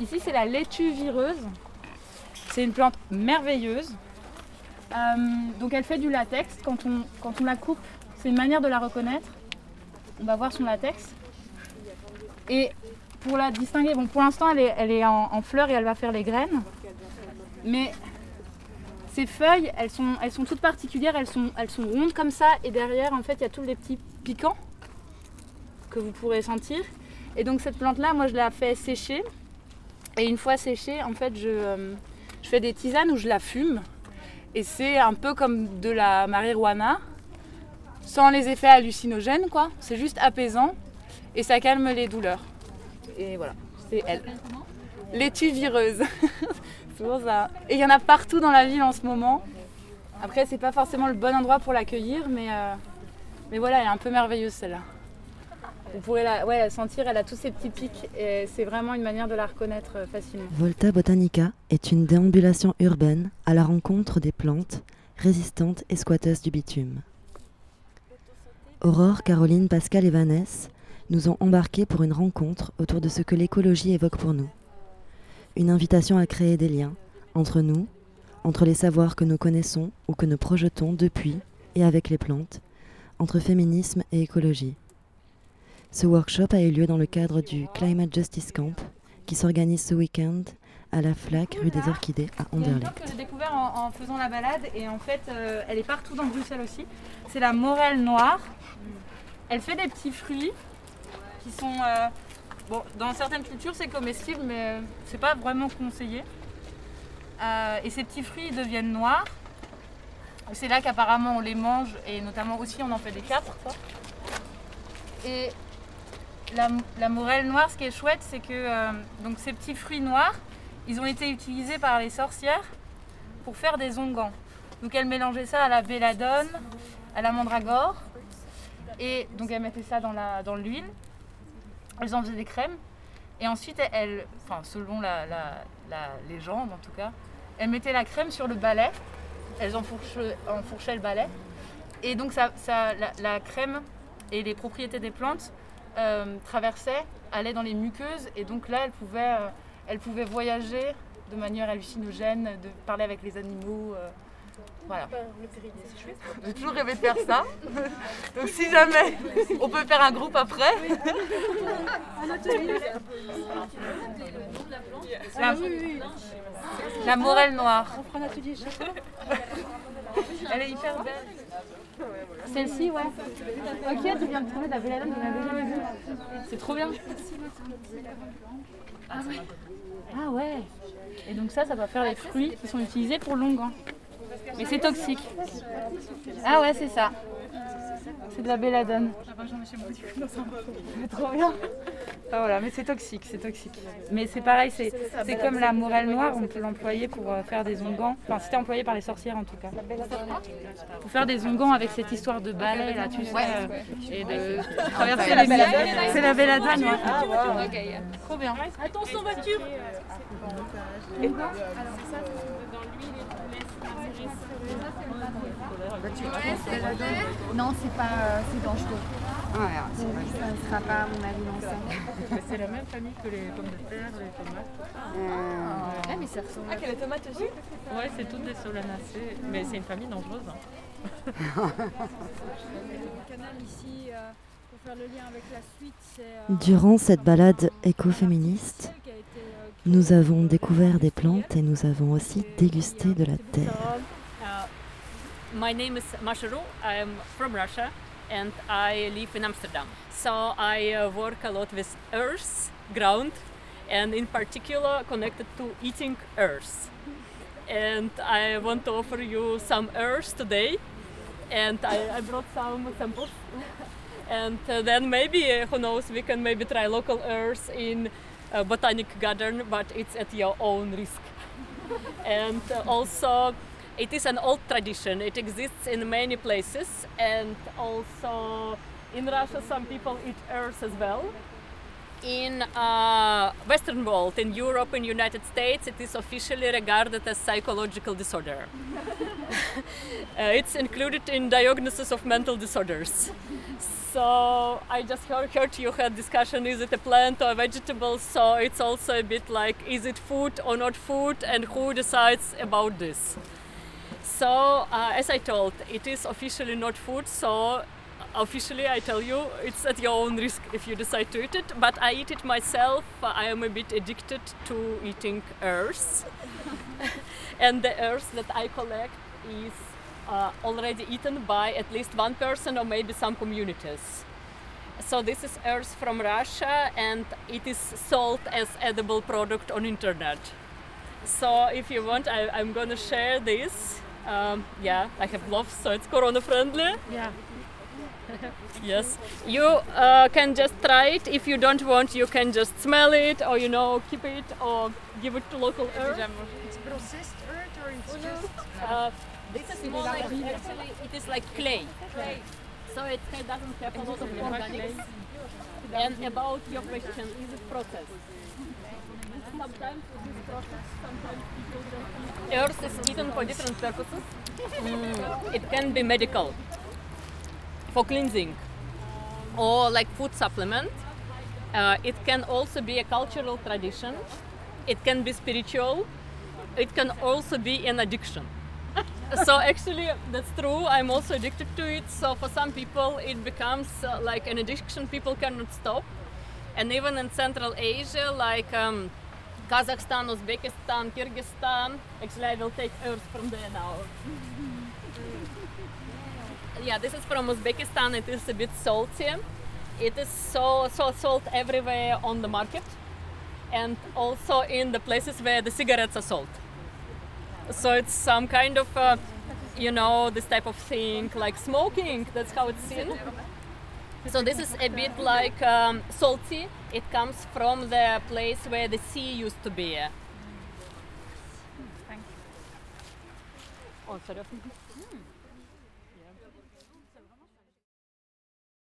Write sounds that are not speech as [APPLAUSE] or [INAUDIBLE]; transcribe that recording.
ici c'est la laitue vireuse. C'est une plante merveilleuse. Euh, donc elle fait du latex. Quand on, quand on la coupe, c'est une manière de la reconnaître. On va voir son latex. Et pour la distinguer, bon pour l'instant elle est, elle est en, en fleurs et elle va faire les graines. Mais ces feuilles, elles sont, elles sont toutes particulières, elles sont, elles sont rondes comme ça, et derrière, en fait, il y a tous les petits piquants que vous pourrez sentir. Et donc cette plante-là, moi, je la fais sécher. Et une fois séchée, en fait, je, euh, je fais des tisanes où je la fume. Et c'est un peu comme de la marijuana, sans les effets hallucinogènes, quoi. C'est juste apaisant et ça calme les douleurs. Et voilà, c'est elle. Laitue vireuse. [LAUGHS] Pour ça. Et il y en a partout dans la ville en ce moment. Après, c'est pas forcément le bon endroit pour l'accueillir, mais, euh, mais voilà, elle est un peu merveilleuse celle-là. Vous pourrez la, sentir, elle a tous ces petits pics et c'est vraiment une manière de la reconnaître euh, facilement. Volta Botanica est une déambulation urbaine à la rencontre des plantes résistantes et squatteuses du bitume. Aurore, Caroline, Pascal et Vanessa nous ont embarqués pour une rencontre autour de ce que l'écologie évoque pour nous. Une invitation à créer des liens entre nous, entre les savoirs que nous connaissons ou que nous projetons depuis et avec les plantes, entre féminisme et écologie. Ce workshop a eu lieu dans le cadre du Climate Justice Camp qui s'organise ce week-end à la FLAC rue des Orchidées à Anderlecht. que j'ai découvert en, en faisant la balade et en fait euh, elle est partout dans Bruxelles aussi. C'est la morelle noire. Elle fait des petits fruits qui sont euh, bon dans certaines cultures c'est comestible mais c'est pas vraiment conseillé. Euh, et ces petits fruits ils deviennent noirs. C'est là qu'apparemment on les mange et notamment aussi on en fait des capres. Et la, morelle noire, ce qui est chouette, c'est que euh, donc ces petits fruits noirs, ils ont été utilisés par les sorcières pour faire des onguents. Donc elles mélangeaient ça à la belladone, à la mandragore, et donc elles mettaient ça dans l'huile. Elles en faisaient des crèmes, et ensuite elles, enfin selon la, légende en tout cas, elles mettaient la crème sur le balai. Elles enfourchaient, enfourchaient le balai, et donc ça, ça- la crème et les propriétés des plantes euh, traversaient, allaient dans les muqueuses, et donc là elles pouvaient euh, elle pouvait voyager de manière hallucinogène, de parler avec les animaux. euh, voilà. J'ai toujours rêvé de faire ça. Donc si jamais on peut faire un groupe après. La, la morelle noire. Elle est hyper belle. Celle-ci, ouais. Ok, tu viens de trouver la belladone, je l'avais jamais vue. C'est trop bien. Ah ouais. Et donc ça, ça va faire les fruits qui sont utilisés pour l'onguent. Mais c'est toxique. Ah ouais, c'est ça. C'est de la belladone. C'est trop bien. Ah voilà, mais c'est toxique, c'est toxique. Mais c'est pareil, c'est c'est comme la morelle noire, on peut l'employer pour euh, faire des onguents. Enfin, c'était employé par les sorcières en tout cas. Pour faire des onguents avec cette histoire de balai là, tu sais, euh, et de traverser les. C'est la belladone, ouais. Trop bien. Attention voiture Non, c'est pas, euh, c'est dangereux. Ça ne sera pas, à mon avis. C'est la même famille que les pommes de terre, les tomates. Ah, mais ça ressemble. Ah, que les tomates aussi Ouais, c'est toutes des solanacées, mais c'est une famille dangereuse. hein. canal ici, euh, pour faire le lien avec la suite, c'est. euh, Durant cette balade écoféministe, euh, nous avons découvert des plantes et nous avons aussi dégusté de la terre. Uh, my name is Masharu. I'm from Russia and I live in Amsterdam. So I uh, work a lot with earth, ground, and in particular connected to eating earth. And I want to offer you some earth today. And I, I brought some samples. [LAUGHS] and uh, then maybe, uh, who knows, we can maybe try local earth in a botanic garden, but it's at your own risk [LAUGHS] and uh, also it is an old tradition. It exists in many places. And also in russia some people eat earth as well. In uh, western world in europe in united states it is officially regarded as psychological disorder. [LAUGHS] Uh, it's included in diagnosis of mental disorders. So I just heard, heard you had discussion: is it a plant or a vegetable? So it's also a bit like, is it food or not food, and who decides about this? So uh, as I told, it is officially not food. So officially, I tell you, it's at your own risk if you decide to eat it. But I eat it myself. I am a bit addicted to eating earth, [LAUGHS] and the earth that I collect is uh, already eaten by at least one person or maybe some communities. So this is earth from Russia and it is sold as edible product on internet. So if you want, I, I'm gonna share this. Um, yeah, I have gloves, so it's corona friendly. Yeah. Yes, you uh, can just try it. If you don't want, you can just smell it, or you know, keep it, or give it to local earth. It's processed earth or it's just. Uh, this is more like actually it is like clay. Clay. So it doesn't have a lot of organics. And about your question, is it processed? Sometimes it is processed, sometimes people just eat. Earth is eaten for different purposes. Mm, it can be medical, for cleansing, or like food supplement. Uh, it can also be a cultural tradition. It can be spiritual. It can also be an addiction [LAUGHS] so actually that's true i'm also addicted to it so for some people it becomes uh, like an addiction people cannot stop and even in central asia like um, kazakhstan uzbekistan kyrgyzstan actually i will take earth from there now. Yeah this is from uzbekistan. It is a bit salty. It is so so salt everywhere on the market and also in the places where the cigarettes are sold. So it's some kind of uh, you know this type of thing like smoking. That's how it's seen so this is a bit like um, salty. It comes from the place where the sea used to be. Thank oh sorry [LAUGHS]